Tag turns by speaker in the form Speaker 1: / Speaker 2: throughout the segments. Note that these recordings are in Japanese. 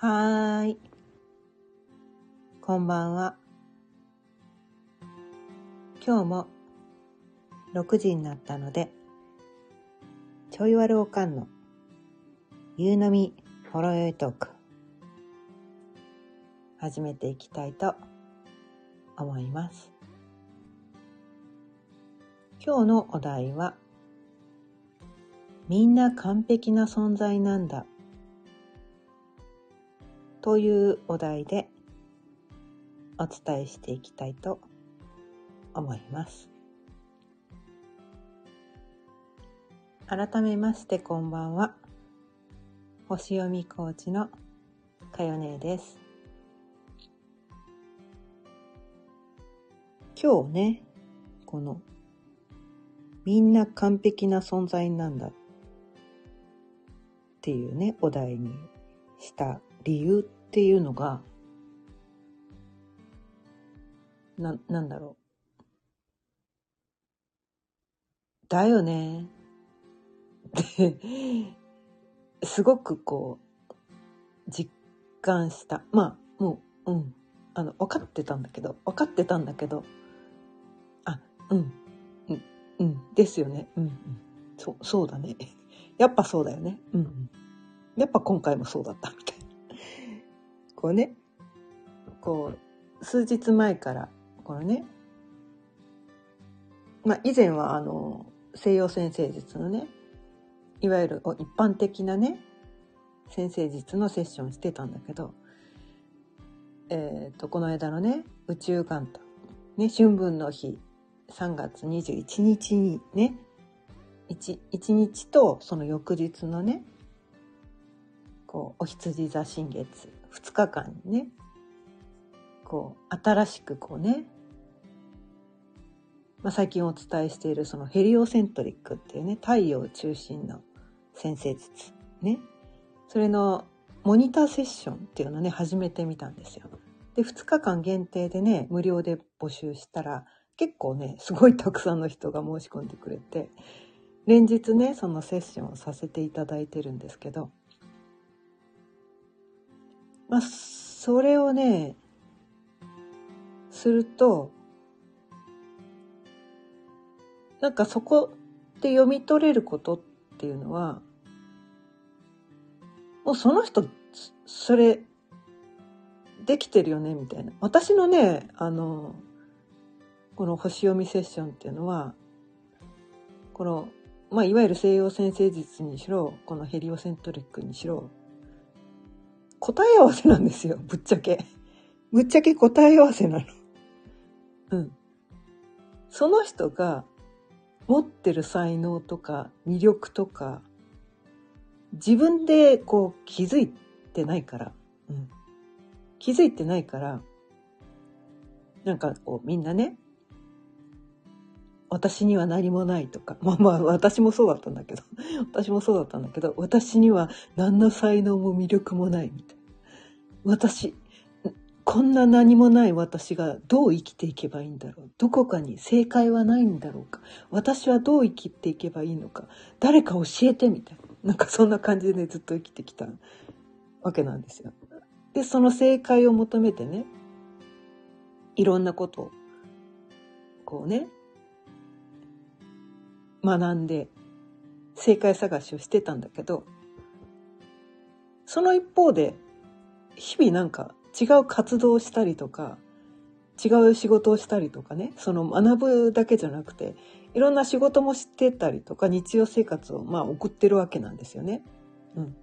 Speaker 1: はーい。こんばんは。今日も6時になったので、ちょいわるおかんの夕飲みほろよいトーク、始めていきたいと思います。今日のお題は、みんな完璧な存在なんだというお題でお伝えしていきたいと思います。改めましてこんばんは。星読みコーチのかよねです。今日ね、このみんな完璧な存在なんだっていうね、お題にした理由っていうのが、な、なんだろう。だよね。って、すごくこう、実感した。まあ、もう、うん。あの、分かってたんだけど、分かってたんだけど、あ、うん、うん、うん、ですよね。うん、うん。そう、そうだね。やっぱそうだよね。うん、うん。やっぱ今回もそうだった。こうね、こう、数日前から、これね、まあ以前はあの、西洋先生術のね、いわゆる一般的なね、先生術のセッションしてたんだけど、えっ、と、この間のね、宇宙元旦、ね、春分の日、3月21日にね、1, 1日とその翌日のね、こう、お羊座新月、2日間にね、こう、新しくこうね、まあ、最近お伝えしているそのヘリオセントリックっていうね、太陽中心の先生術、ね。それのモニターセッションっていうのね、始めてみたんですよ。で、2日間限定でね、無料で募集したら、結構ね、すごいたくさんの人が申し込んでくれて、連日ね、そのセッションをさせていただいてるんですけど、まあ、それをね、すると、なんかそこで読み取れることっていうのは、もうその人、それ、できてるよね、みたいな。私のね、あの、この星読みセッションっていうのは、この、まあ、いわゆる西洋先生術にしろ、このヘリオセントリックにしろ、答え合わせなんですよ、ぶっちゃけ。ぶっちゃけ答え合わせなの。うん。その人が持ってる才能とか魅力とか、自分でこう気づいてないから、うん。気づいてないから、なんかこうみんなね、私には何もないとか、まあまあ私もそうだったんだけど、私もそうだったんだけど、私には何の才能も魅力もないみたいな。私、こんな何もない私がどう生きていけばいいんだろう。どこかに正解はないんだろうか。私はどう生きていけばいいのか。誰か教えてみたいな。なんかそんな感じでね、ずっと生きてきたわけなんですよ。で、その正解を求めてね、いろんなことを、こうね、学んで、正解探しをしてたんだけど、その一方で、日々なんか違う活動をしたりとか、違う仕事をしたりとかね、その学ぶだけじゃなくて、いろんな仕事もしてたりとか、日常生活をまあ送ってるわけなんですよね。うん。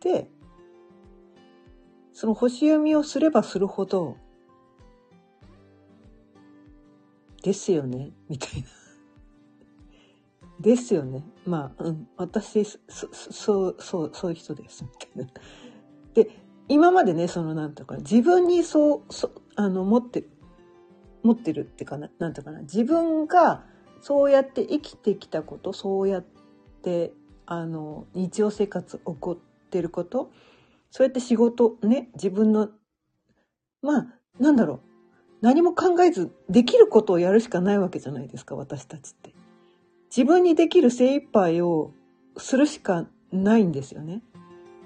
Speaker 1: で、その星読みをすればするほど、ですよね、みたいな。ですよね。まあ、うん、私、そ、そう、そう、そういう人です、みたいな。で、今までね、その、なんとか、自分にそう、そあの、持ってる、持ってるってかな、なんとかな、自分がそうやって生きてきたこと、そうやって、あの、日常生活起こってること、そうやって仕事、ね、自分の、まあ、なんだろう、何も考えずできることをやるしかないわけじゃないですか、私たちって。自分にできる精一杯をするしかないんですよね。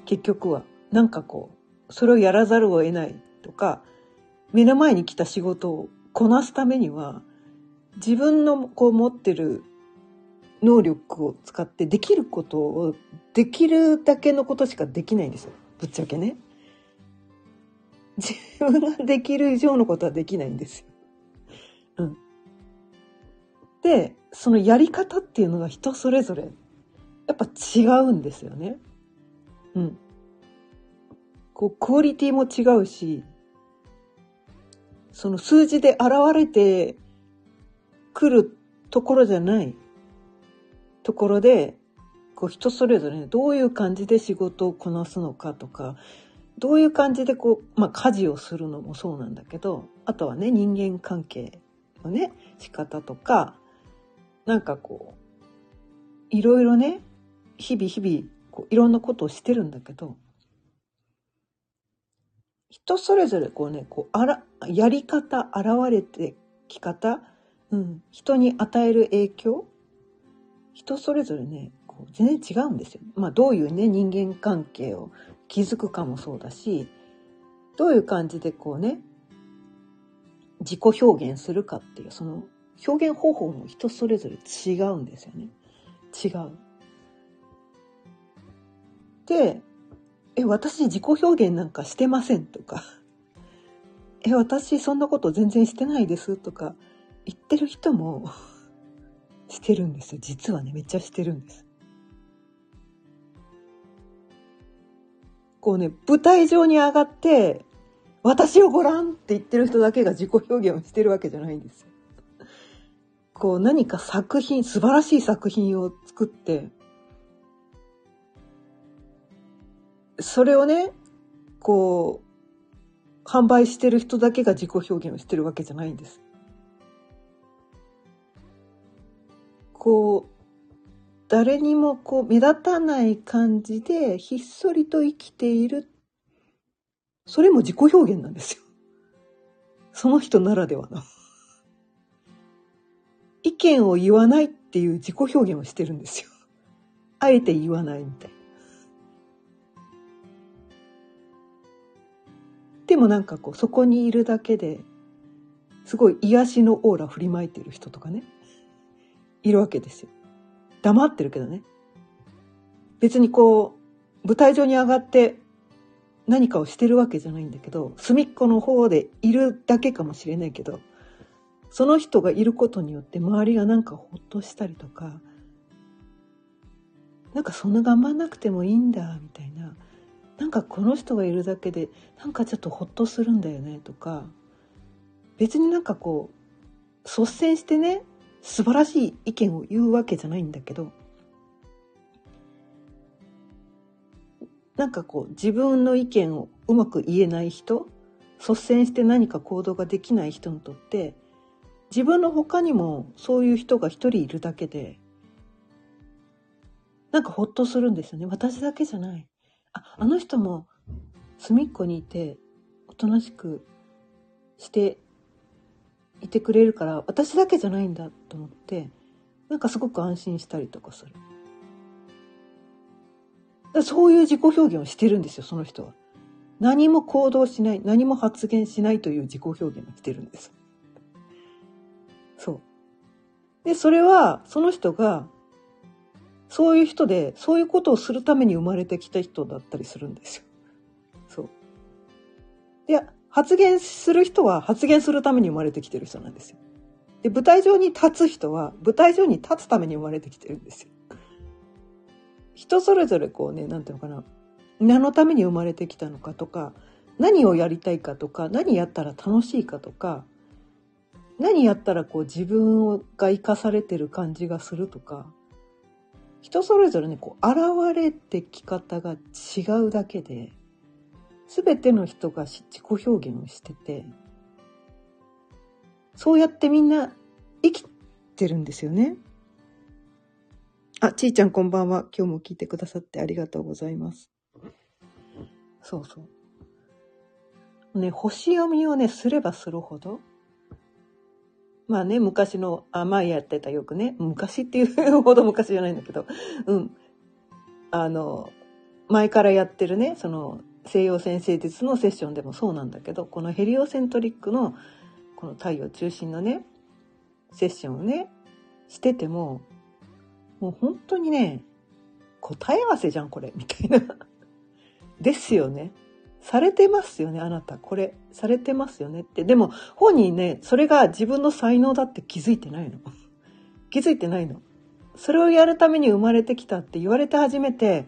Speaker 1: 結局は。なんかこう、それをやらざるを得ないとか、目の前に来た仕事をこなすためには、自分のこう持ってる能力を使ってできることをできるだけのことしかできないんですよ。ぶっちゃけね。自分ができる以上のことはできないんですよ。うん。で、そのやり方っていうのが人それぞれ、やっぱ違うんですよね。うん。こう、クオリティも違うし、その数字で現れてくるところじゃないところで、こう人それぞれ、ね、どういう感じで仕事をこなすのかとか、どういう感じでこう、まあ家事をするのもそうなんだけど、あとはね、人間関係のね、仕方とか、なんかこう、いろいろね、日々日々、こういろんなことをしてるんだけど、人それぞれこうね、こう、あら、やり方、現れてき方、うん、人に与える影響、人それぞれね、こう全然違うんですよ。まあどういうね、人間関係を築くかもそうだし、どういう感じでこうね、自己表現するかっていう、その表現方法も人それぞれ違うんですよね。違う。で、え、私自己表現なんかしてませんとか、え、私そんなこと全然してないですとか言ってる人も してるんですよ。実はね、めっちゃしてるんです。こうね、舞台上に上がって、私をご覧って言ってる人だけが自己表現をしてるわけじゃないんですよ。こう何か作品、素晴らしい作品を作って、それをね、こう、販売してる人だけが自己表現をしてるわけじゃないんです。こう、誰にもこう目立たない感じでひっそりと生きている。それも自己表現なんですよ。その人ならではの。意見を言わないっていう自己表現をしてるんですよ。あえて言わないみたいな。でもなんかこう、そこにいるだけで、すごい癒しのオーラ振りまいてる人とかね、いるわけですよ。黙ってるけどね。別にこう、舞台上に上がって何かをしてるわけじゃないんだけど、隅っこの方でいるだけかもしれないけど、その人がいることによって周りがなんかほっとしたりとか、なんかそんな頑張んなくてもいいんだ、みたいな。なんかこの人がいるだけでなんかちょっとほっとするんだよねとか別になんかこう率先してね素晴らしい意見を言うわけじゃないんだけどなんかこう自分の意見をうまく言えない人率先して何か行動ができない人にとって自分の他にもそういう人が一人いるだけでなんかほっとするんですよね。私だけじゃない。ああの人も隅っこにいておとなしくしていてくれるから私だけじゃないんだと思ってなんかすごく安心したりとかする。そういう自己表現をしてるんですよ、その人は。何も行動しない、何も発言しないという自己表現をしてるんです。そう。で、それは、その人がそういう人で、そういうことをするために生まれてきた人だったりするんですよ。そう。いや、発言する人は発言するために生まれてきてる人なんですよ。で、舞台上に立つ人は舞台上に立つために生まれてきてるんですよ。人それぞれこうね、なんていうのかな。何のために生まれてきたのかとか、何をやりたいかとか、何やったら楽しいかとか、何やったらこう自分が生かされてる感じがするとか、人それぞれね、こう、現れてき方が違うだけで、すべての人が自己表現をしてて、そうやってみんな生きてるんですよね。あ、ちーちゃんこんばんは。今日も聞いてくださってありがとうございます。そうそう。ね、星読みをね、すればするほど、まあね、昔の、あ、前やってたよくね、昔っていうほど昔じゃないんだけど、うん。あの、前からやってるね、その西洋先生術のセッションでもそうなんだけど、このヘリオセントリックのこの太陽中心のね、セッションをね、してても、もう本当にね、答え合わせじゃん、これ、みたいな。ですよね。されてますよね、あなた。これ、されてますよねって。でも、本人ね、それが自分の才能だって気づいてないの。気づいてないの。それをやるために生まれてきたって言われて初めて、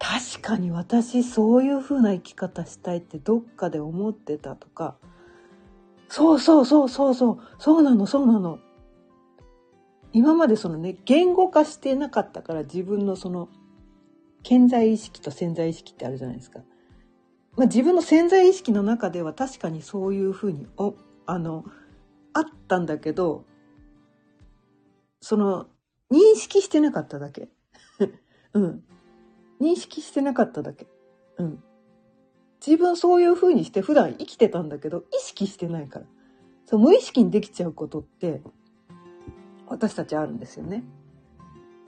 Speaker 1: 確かに私そういう風な生き方したいってどっかで思ってたとか、そうそうそうそうそう、そうなのそうなの。今までそのね、言語化してなかったから自分のその、潜在意識と潜在意識ってあるじゃないですか。まあ、自分の潜在意識の中では確かにそういうふうにおあのあったんだけどその認識してなかっただけ うん認識してなかっただけ。うん。自分そういうふうにして普段生きてたんだけど意識してないから。そう無意識にできちゃうことって私たちあるんですよね。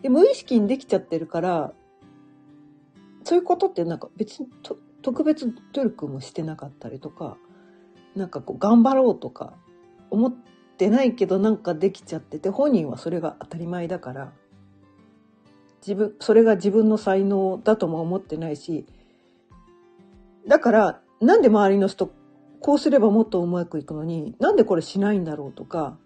Speaker 1: で無意識にできちゃってるからそういうことってなんか別に特別努力もしてなかったりとか、なんかこう頑張ろうとか思ってないけどなんかできちゃってて、本人はそれが当たり前だから、自分、それが自分の才能だとも思ってないし、だから、なんで周りの人、こうすればもっとうまくいくのに、なんでこれしないんだろうとか、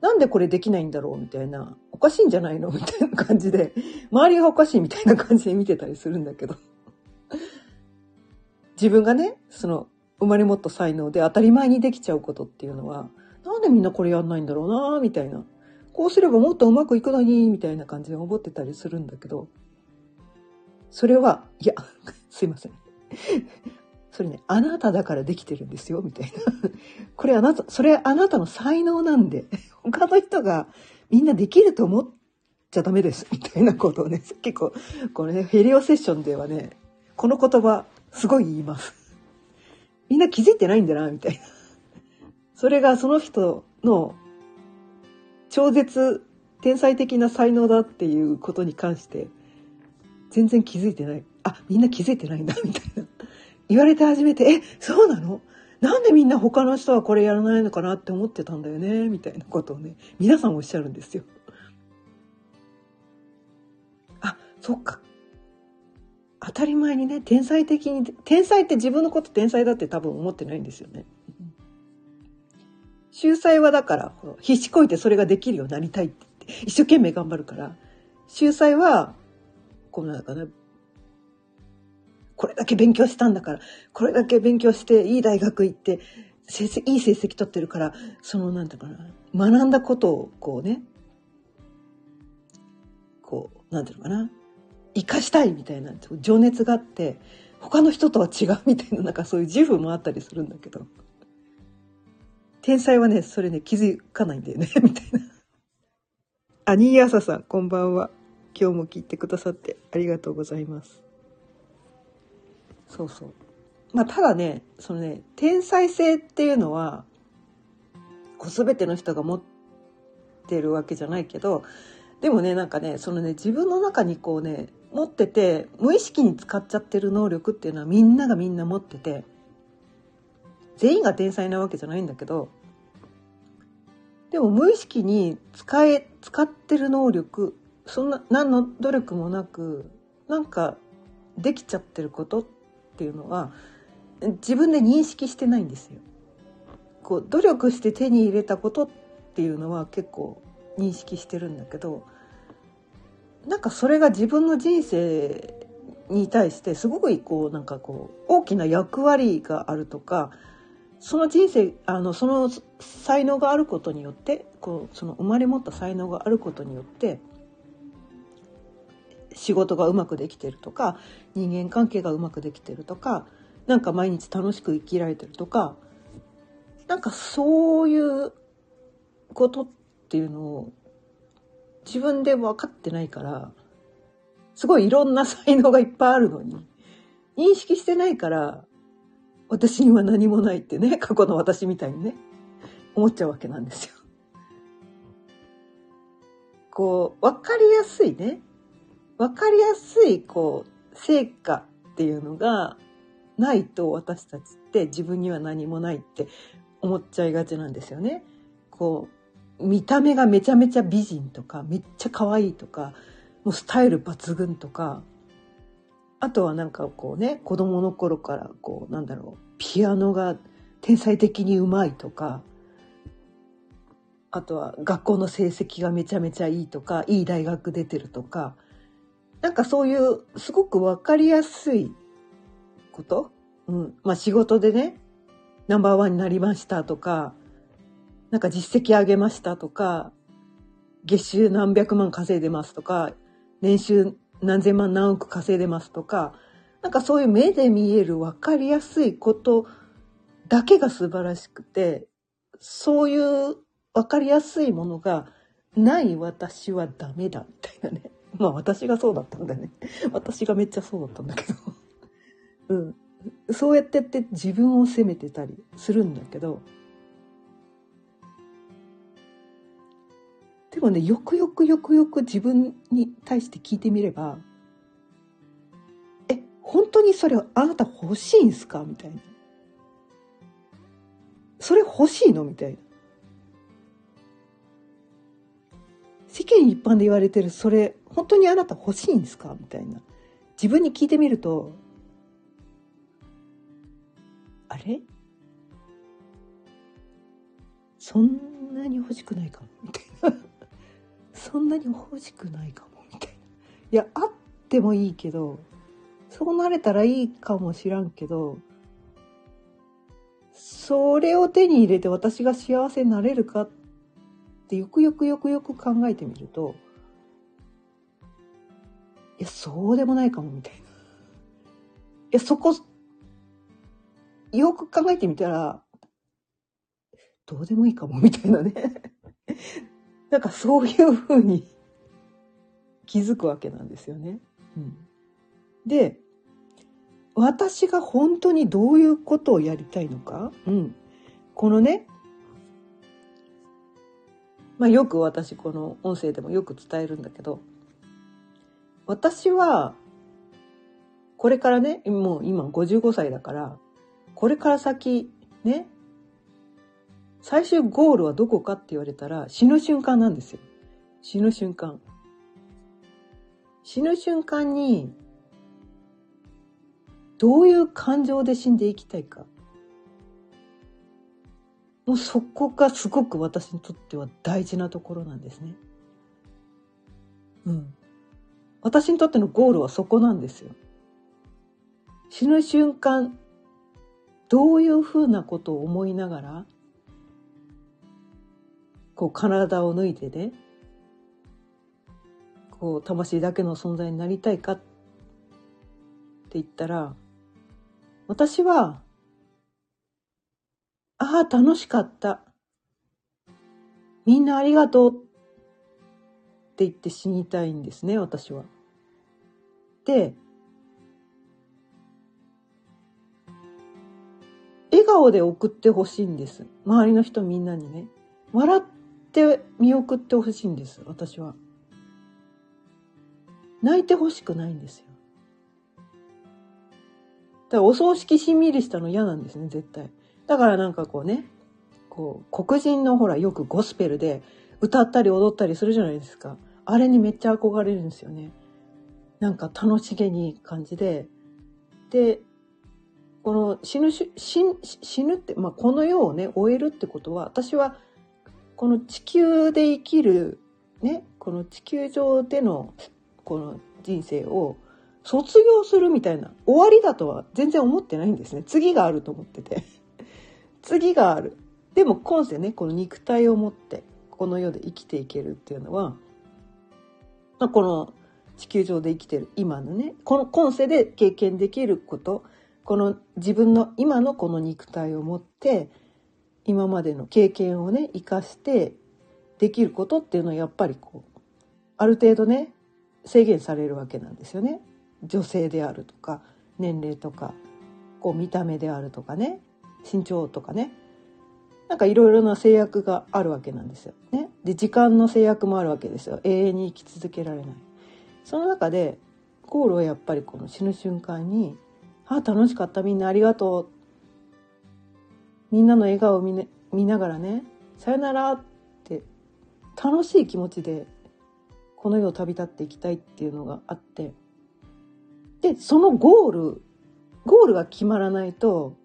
Speaker 1: なんでこれできないんだろうみたいな、おかしいんじゃないのみたいな感じで、周りがおかしいみたいな感じで見てたりするんだけど。自分がね、その、生まれ持った才能で当たり前にできちゃうことっていうのは、なんでみんなこれやんないんだろうなみたいな。こうすればもっとうまくいくのに、みたいな感じで思ってたりするんだけど、それは、いや、すいません。それね、あなただからできてるんですよ、みたいな。これあなた、それあなたの才能なんで、他の人がみんなできると思っちゃダメです、みたいなことをね、結構、これね、ヘリオセッションではね、この言葉、すごい言います。みんな気づいてないんだな、みたいな。それがその人の超絶天才的な才能だっていうことに関して、全然気づいてない。あ、みんな気づいてないんだ、みたいな。言われて初めて、え、そうなの？なんでみんな他の人はこれやらないのかなって思ってたんだよね、みたいなことをね、皆さんおっしゃるんですよ。あ、そっか。当たり前にね、天才的に、天才って自分のこと天才だって多分思ってないんですよね。秀才はだから、必死こいてそれができるようになりたいってって、一生懸命頑張るから、秀才は、こうなんかな、これだけ勉強したんだから、これだけ勉強していい大学行って、成績、いい成績取ってるから、その、なんていうかな、学んだことをこうね、こう、なんていうのかな、生かしたいみたいな情熱があって、他の人とは違うみたいな、なんかそういう自負もあったりするんだけど、天才はね、それね、気づかないんだよね、みたいな。アニーアサさん、こんばんは。今日も聞いてくださってありがとうございます。そうそう。まあ、ただね、そのね、天才性っていうのは、こう全ての人が持ってるわけじゃないけど、でもね、なんかね、そのね、自分の中にこうね、持ってて、無意識に使っちゃってる能力っていうのはみんながみんな持ってて、全員が天才なわけじゃないんだけど、でも無意識に使え、使ってる能力、そんな、何の努力もなく、なんかできちゃってることっていうのは自分で認識してないんですよ。こう努力して手に入れたことっていうのは結構認識してるんだけどなんかそれが自分の人生に対してすごくこうなんかこう大きな役割があるとかその人生あのその才能があることによってこうその生まれ持った才能があることによって仕事がうまくできてるとか人間関係がうまくできてるとかなんか毎日楽しく生きられてるとかなんかそういうことっていうのを自分で分かってないからすごいいろんな才能がいっぱいあるのに認識してないから私には何もないってね 過去の私みたいにね思っちゃうわけなんですよ。こう分かりやすいね分かりやすいこう成果っていうのがないと私たちって自分には何もないって思っちゃいがちなんですよね。こう見た目がめちゃめちゃ美人とかめっちゃ可愛いとかもうスタイル抜群とかあとはなんかこうね子供の頃からこうなんだろうピアノが天才的にうまいとかあとは学校の成績がめちゃめちゃいいとかいい大学出てるとかなんかそういうすごく分かりやすいこと、うん、まあ仕事でねナンバーワンになりましたとかなんか実績上げましたとか月収何百万稼いでますとか年収何千万何億稼いでますとかなんかそういう目で見える分かりやすいことだけが素晴らしくてそういう分かりやすいものがない私はダメだみたいなね。まあ私がそうだったんだね。私がめっちゃそうだったんだけど。うん。そうやってって自分を責めてたりするんだけど。でもね、よくよくよくよく自分に対して聞いてみれば、え、本当にそれあなた欲しいんすか？みたいな。それ欲しいの？みたいな。世間一般で言われてるそれ本当にあなた欲しいんすか？みたいな。自分に聞いてみるとあれ？そんなに欲しくないかも。みたいな。そんなに欲しくないかもみたいな。いやあってもいいけどそうなれたらいいかもしらんけどそれを手に入れて私が幸せになれるかってよくよくよくよく考えてみるといやそうでもないかもみたいな。いやそこよく考えてみたらどうでもいいかもみたいなね。なんかそういうふうに気づくわけなんですよね。うん、で私が本当にどういうことをやりたいのか、うん、このねまあ、よく私この音声でもよく伝えるんだけど私はこれからねもう今55歳だからこれから先ね最終ゴールはどこかって言われたら死ぬ瞬間なんですよ死ぬ瞬間死ぬ瞬間にどういう感情で死んでいきたいかもうそこがすごく私にとっては大事なところなんですね。うん。私にとってのゴールはそこなんですよ。死ぬ瞬間、どういうふうなことを思いながら、こう体を脱いでね、こう魂だけの存在になりたいかって言ったら、私はああ、楽しかった。みんなありがとうって言って死にたいんですね、私は。で、笑顔で送ってほしいんです。周りの人みんなにね。笑っって見送ってほしいんです、私は。泣いてほしくないんですよ。だからお葬式しんみりしたの嫌なんですね、絶対。だからなんかこうね、こう、黒人のほら、よくゴスペルで歌ったり踊ったりするじゃないですか。あれにめっちゃ憧れるんですよね。なんか楽しげに感じで。で、この死ぬ死死ぬって、まあ、この世をね、終えるってことは、私はこの地球で生きる、ね、この地球上でのこの人生を卒業するみたいな終わりだとは全然思ってないんですね。次があると思ってて。次があるでも今世ねこの肉体を持ってこの世で生きていけるっていうのは、ま、この地球上で生きてる今のねこの今世で経験できることこの自分の今のこの肉体を持って今までの経験をね生かしてできることっていうのはやっぱりこうある程度ね制限されるわけなんですよね。女性であるとか年齢とかこう見た目であるとかね身長とかねなんかいろいろな制約があるわけなんですよ。ね、で時間の制約もあるわけですよ永遠に生き続けられない。その中でゴールはやっぱりこの死ぬ瞬間に「あ楽しかったみんなありがとう」みんなの笑顔を見,、ね、見ながらね「さよなら」って楽しい気持ちでこの世を旅立っていきたいっていうのがあってでそのゴールゴールが決まらないと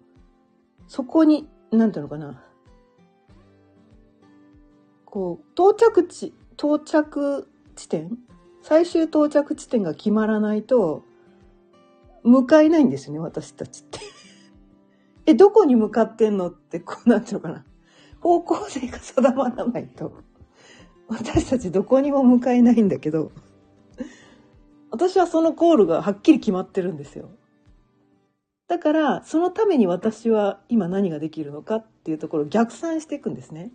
Speaker 1: そこに何ていうのかなこう到着地到着地点最終到着地点が決まらないと向かえないんですよね私たちって。えどこに向かってんのってこうなんていうのかな方向性が定まらないと私たちどこにも向かえないんだけど私はそのゴールがはっきり決まってるんですよ。だからそのために私は今何ができるのかっていうところを逆算していくんですね。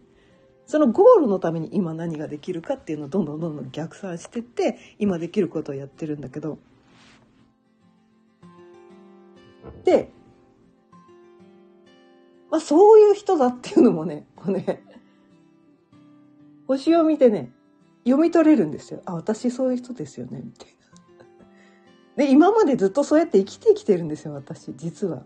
Speaker 1: そのゴールのために今何ができるかっていうのをどんどんどんどん逆算してって今できることをやってるんだけどで、まあ、そういう人だっていうのもねこうね星を見てね読み取れるんですよあ私そういう人ですよねみたいな。で今までずっとそうやって生きてきてるんですよ私実は。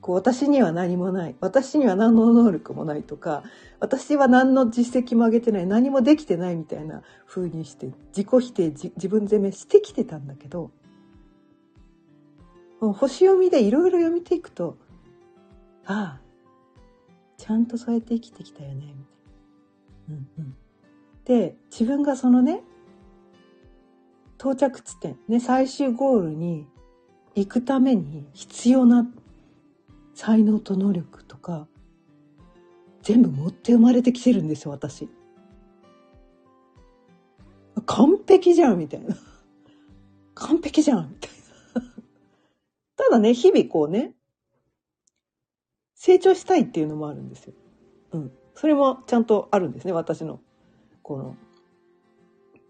Speaker 1: こう私には何もない私には何の能力もないとか私は何の実績も上げてない何もできてないみたいな風にして自己否定自分責めしてきてたんだけど星読みでいろいろ読みていくとああちゃんとそうやって生きてきたよねみたいな。うんうん、で自分がそのね到着地点ね最終ゴールに行くために必要な才能と能力とか全部持って生まれてきてるんですよ私。完璧じゃんみたいな。完璧じゃんみたいな。ただね、日々こうね、成長したいっていうのもあるんですよ。うん。それもちゃんとあるんですね、私の、この、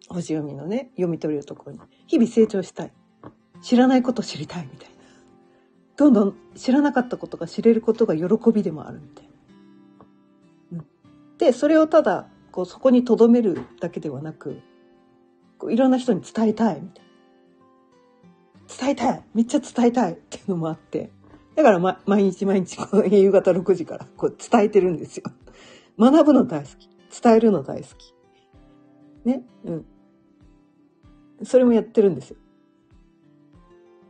Speaker 1: 星読みのね、読み取れるところに。日々成長したい。知らないこと知りたいみたいな。どんどん知らなかったことが知れることが喜びでもあるみたいな。うん、でそれをただこうそこにとどめるだけではなくこういろんな人に伝えたいみたいな。伝えたいめっちゃ伝えたいっていうのもあってだから、ま、毎日毎日こ夕方6時からこう伝えてるんですよ。学ぶの大好き。伝えるの大好き。ね？うん。それもやってるんですよ。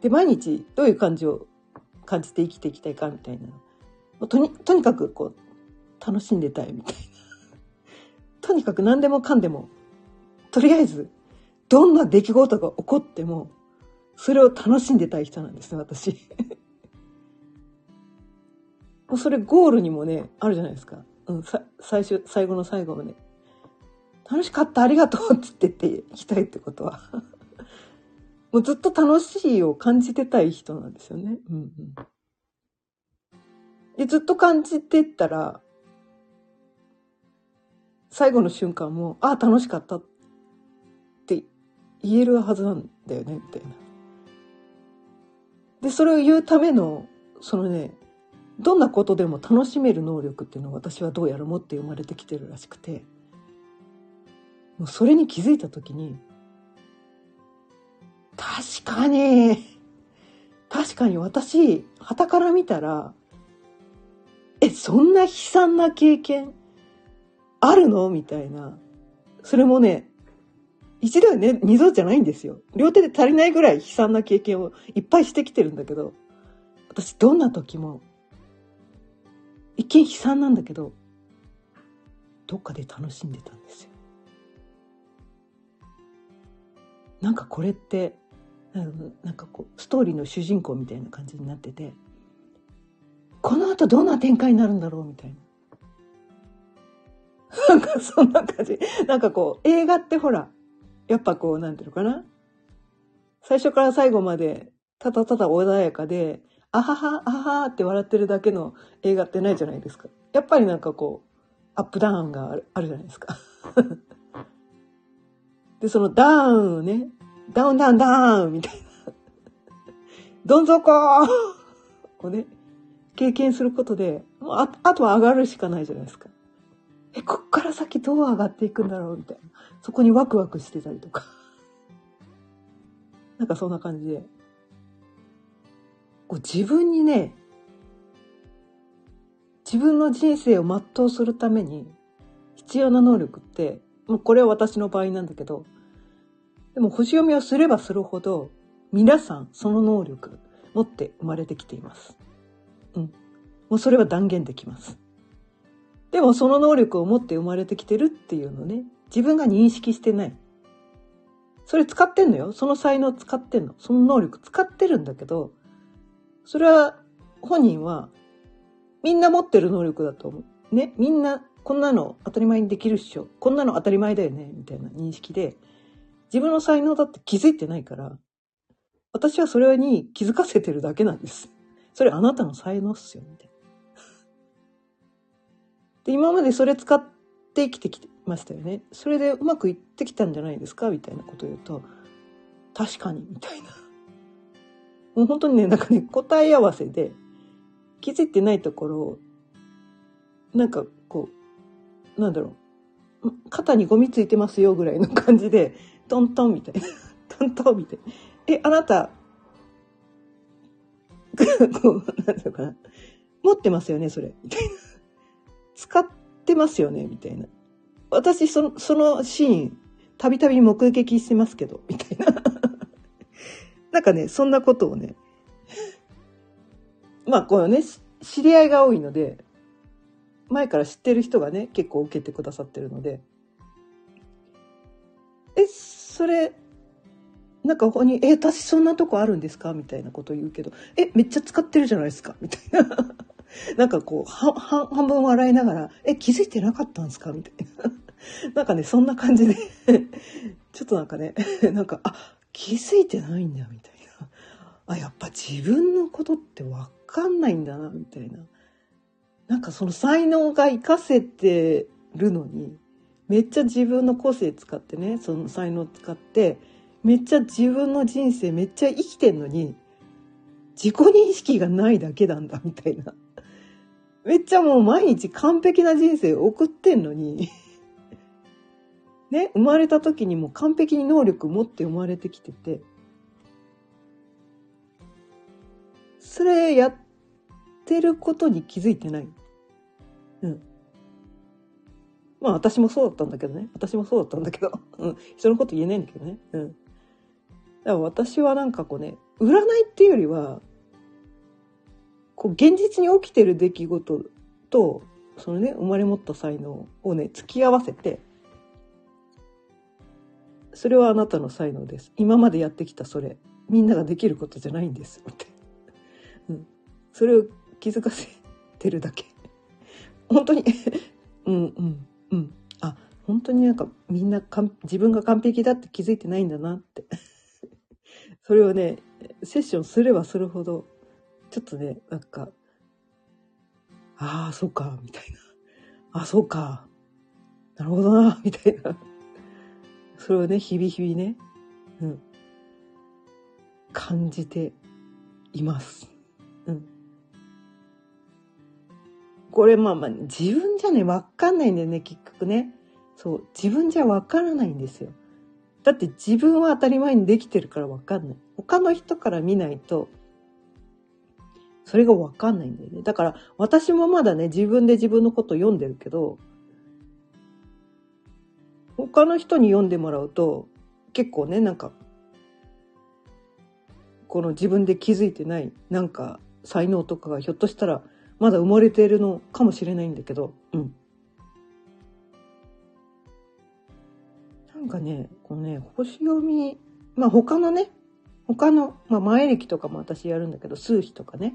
Speaker 1: で、毎日どういう感じを感じて生きていきたいかみたいなとにとにかくこう楽しんでたいみたいな とにかく何でもかんでもとりあえずどんな出来事が起こってもそれを楽しんでたい人なんですね私もうそれゴールにもねあるじゃないですか、うん、さ最初最後の最後まで楽しかったありがとうって言っていきたいってことは もうずっと楽しいを感じてたい人なんですよね。うんうん、でずっと感じてったら最後の瞬間も「ああ楽しかった」って言えるはずなんだよねみたいな。でそれを言うためのそのねどんなことでも楽しめる能力っていうのを私はどうやら持って生まれてきてるらしくてもうそれに気づいた時に確かに、確かに私、旗から見たら、え、そんな悲惨な経験あるの？みたいな。それもね、一度ね、二度じゃないんですよ。両手で足りないぐらい悲惨な経験をいっぱいしてきてるんだけど、私どんな時も、一見悲惨なんだけど、どっかで楽しんでたんですよ。なんかこれってなんかこうストーリーの主人公みたいな感じになっててこの後どんな展開になるんだろうみたいな。なんかそんな感じ。なんかこう映画ってほらやっぱこうなんていうのかな最初から最後までただただ穏やかであははあははって笑ってるだけの映画ってないじゃないですか。やっぱりなんかこうアップダウンがあるじゃないですか。で、そのダウンね、ダウンダウンダウンみたいな。どん底をね、経験することで、もうああとは上がるしかないじゃないですか。え、こっから先どう上がっていくんだろうみたいな。そこにワクワクしてたりとか。なんかそんな感じで。こう自分にね、自分の人生を全うするために必要な能力って、もうこれは私の場合なんだけど、でも星読みをすればするほど、皆さんその能力持って生まれてきています。うん。もうそれは断言できます。でもその能力を持って生まれてきてるっていうのね、自分が認識してない。それ使ってんのよ。その才能使ってんの。その能力使ってるんだけど、それは本人はみんな持ってる能力だと思う。ね。みんなこんなの当たり前にできるっしょ。こんなの当たり前だよね。みたいな認識で、自分の才能だって気づいてないから、私はそれに気づかせてるだけなんです。それあなたの才能っすよ。みたいな。で、今までそれ使って生きてきてましたよね。それでうまくいってきたんじゃないですかみたいなことを言うと、確かに、みたいな。もう本当にね、なんかね、答え合わせで、気づいてないところを、なんかこう、なんだろう、肩にゴミついてますよぐらいの感じで、トントンみたいな。トントンみたいな。え、あなた、こう、なんていうかな。持ってますよね、それ。みたいな。使ってますよね、みたいな。私、その、そのシーン、たびたび目撃してますけど、みたいな。なんかね、そんなことをね、まあ、このね、知り合いが多いので、前から知ってる人がね、結構受けてくださってるので、え、それ、なんかここに、え、私そんなとこあるんですか？みたいなこと言うけど、え、めっちゃ使ってるじゃないですか？みたいな。なんかこう、半分笑いながら、え、気づいてなかったんですか？みたいな。なんかね、そんな感じでちょっとなんかね、なんか、あ、気づいてないんだ、みたいな。あ、やっぱ自分のことってわかんないんだな、みたいな。なんかその才能が活かせてるのに、めっちゃ自分の個性使ってね、その才能使って、めっちゃ自分の人生めっちゃ生きてんのに、自己認識がないだけなんだ、みたいな。めっちゃもう毎日完璧な人生送ってんのにね、生まれた時にも完璧に能力持って生まれてきてて、それやってることに気づいてない。うん。まあ私もそうだったんだけどね。私もそうだったんだけど。うん。人のこと言えないんだけどね。うん。だから私はなんかこうね、占いっていうよりは、こう現実に起きてる出来事と、そのね、生まれ持った才能をね、突き合わせて、それはあなたの才能です。今までやってきたそれ、みんなができることじゃないんです。って。うん。それを気づかせてるだけ。本当に うんうんうん。あ、本当になんかみんなかん自分が完璧だって気づいてないんだなって それをね、セッションすればするほど、ちょっとね、なんか、ああ、そうか、みたいな。あ、そうか。なるほどな、みたいな。それをね、日々日々ね、うん、感じています。うん。これまあまあ、自分じゃね、わかんないんだよね、結局ね。そう、自分じゃわからないんですよ。だって自分は当たり前にできてるからわかんない。他の人から見ないと、それがわかんないんだよね。だから私もまだね、自分で自分のこと読んでるけど、他の人に読んでもらうと結構ねなんかこの自分で気づいてないなんか才能とかがひょっとしたらまだ生まれているのかもしれないんだけどうん。なんかねこのね星読みまあ他のね他の、まあ、前歴とかも私やるんだけど数比とかね。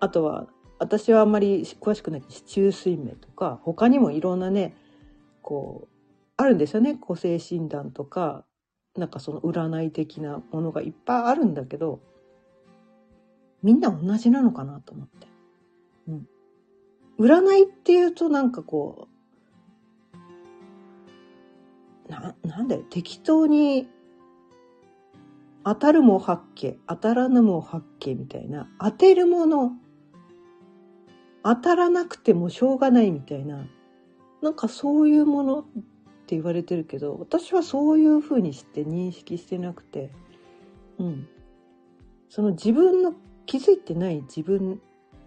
Speaker 1: あとは私はあんまり詳しくないけど中水明とか他にもいろんなねこうあるんですよね個性診断とかなんかその占い的なものがいっぱいあるんだけどみんな同じなのかなと思って。うん。占いっていうとなんかこう、な、なんだよ、適当に当たるも八卦、当たらぬも八卦みたいな、当てるもの、当たらなくてもしょうがないみたいな、なんかそういうもの言われてるけど私はそういうふうにして認識してなくてうん。その自分の気づいてない自分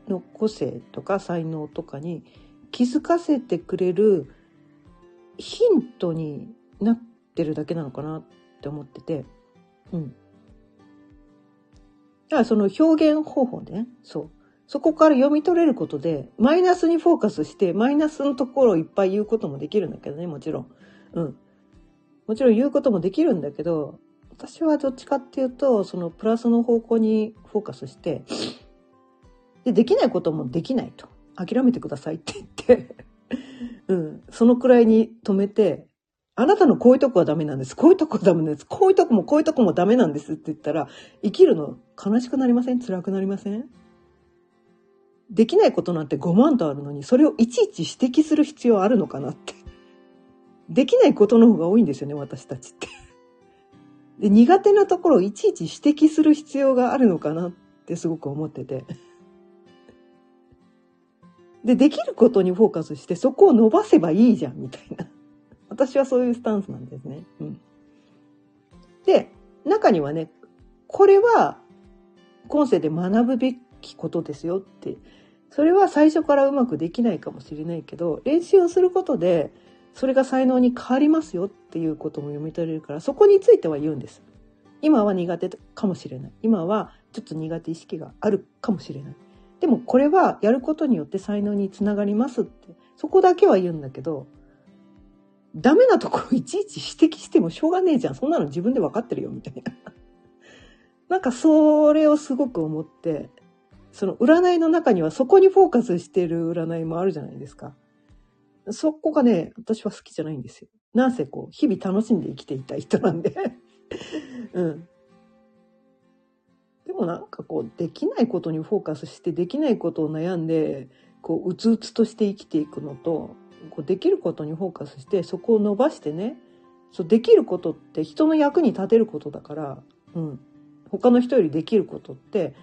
Speaker 1: の個性とか才能とかに気づかせてくれるヒントになってるだけなのかなって思ってて。うん。だからその表現方法ね。そう。そこから読み取れることで、マイナスにフォーカスして、マイナスのところをいっぱい言うこともできるんだけどね、もちろん。うん。もちろん言うこともできるんだけど、私はどっちかっていうと、そのプラスの方向にフォーカスして、で、できないこともできないと。諦めてくださいって言って、うん。そのくらいに止めて、あなたのこういうとこはダメなんです。こういうとこはダメなんです。こういうとこもこういうとこもダメなんですって言ったら、生きるの悲しくなりません？辛くなりません？できないことなんて5万とあるのに、それをいちいち指摘する必要あるのかなって。できないことの方が多いんですよね、私たちって。で、苦手なところをいちいち指摘する必要があるのかなってすごく思ってて。で、できることにフォーカスして、そこを伸ばせばいいじゃん、みたいな。私はそういうスタンスなんですね。うん。で、中にはね、これは、今世で学ぶべきことですよって。それは最初からうまくできないかもしれないけど、練習をすることで、それが才能に変わりますよっていうことも読み取れるから、そこについては言うんです。今は苦手かもしれない。今はちょっと苦手意識があるかもしれない。でもこれはやることによって才能につながりますって、そこだけは言うんだけど、ダメなところいちいち指摘してもしょうがねえじゃん。そんなの自分で分かってるよ、みたいな。なんかそれをすごく思って、その占いの中にはそこにフォーカスしてる占いもあるじゃないですか。そこがね、私は好きじゃないんですよ。なんせこう、日々楽しんで生きていた人なんで。うん。でもなんかこう、できないことにフォーカスして、できないことを悩んで、こう、うつうつとして生きていくのと、こうできることにフォーカスして、そこを伸ばしてね、そう、できることって人の役に立てることだから、うん。他の人よりできることって、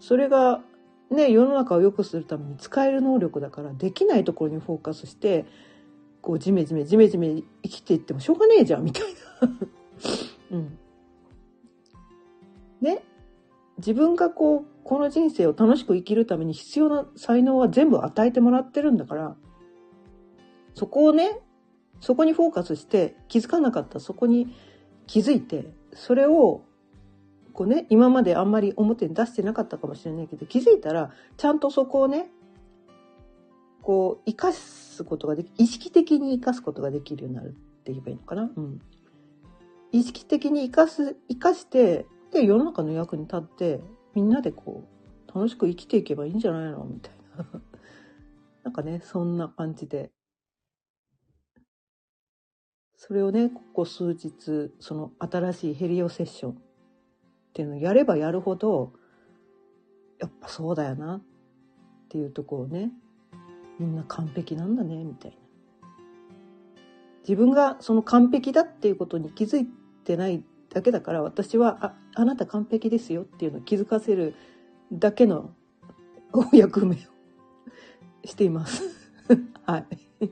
Speaker 1: それがね、世の中を良くするために使える能力だから、できないところにフォーカスして、こう、じめじめ、じめじめ生きていってもしょうがねえじゃん、みたいな。うん。ね。自分がこう、この人生を楽しく生きるために必要な才能は全部与えてもらってるんだから、そこをね、そこにフォーカスして気づかなかったそこに気づいて、それを、こうね、今まであんまり表に出してなかったかもしれないけど、気づいたら、ちゃんとそこをね、こう、生かすことができ、意識的に生かすことができるようになるって言えばいいのかな？うん。意識的に生かす、生かして、で、世の中の役に立って、みんなでこう、楽しく生きていけばいいんじゃないの？みたいな。なんかね、そんな感じで。それをね、ここ数日、その新しいヘリオセッションっていうのをやればやるほど、やっぱそうだよなっていうところをね、みんな完璧なんだね、みたいな。自分がその完璧だっていうことに気づいてないだけだから、私は、あ、あなた完璧ですよっていうのを気づかせるだけのお役目を しています。はい。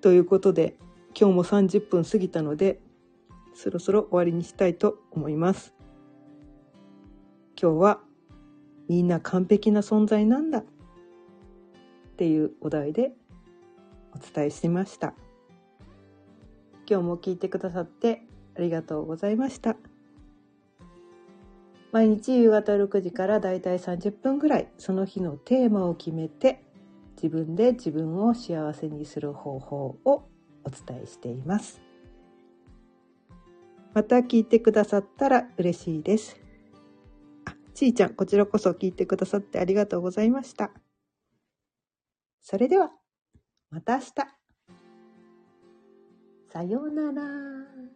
Speaker 1: ということで、今日も30分過ぎたので、そろそろ終わりにしたいと思います。今日は、みんな完璧な存在なんだっていうお題でお伝えしました。今日も聞いてくださってありがとうございました。毎日夕方6時からだいたい30分ぐらいその日のテーマを決めて自分で自分を幸せにする方法をお伝えしています。また聞いてくださったら嬉しいです。あ、ちーちゃん、こちらこそ聞いてくださってありがとうございました。それでは、また明日。さようなら。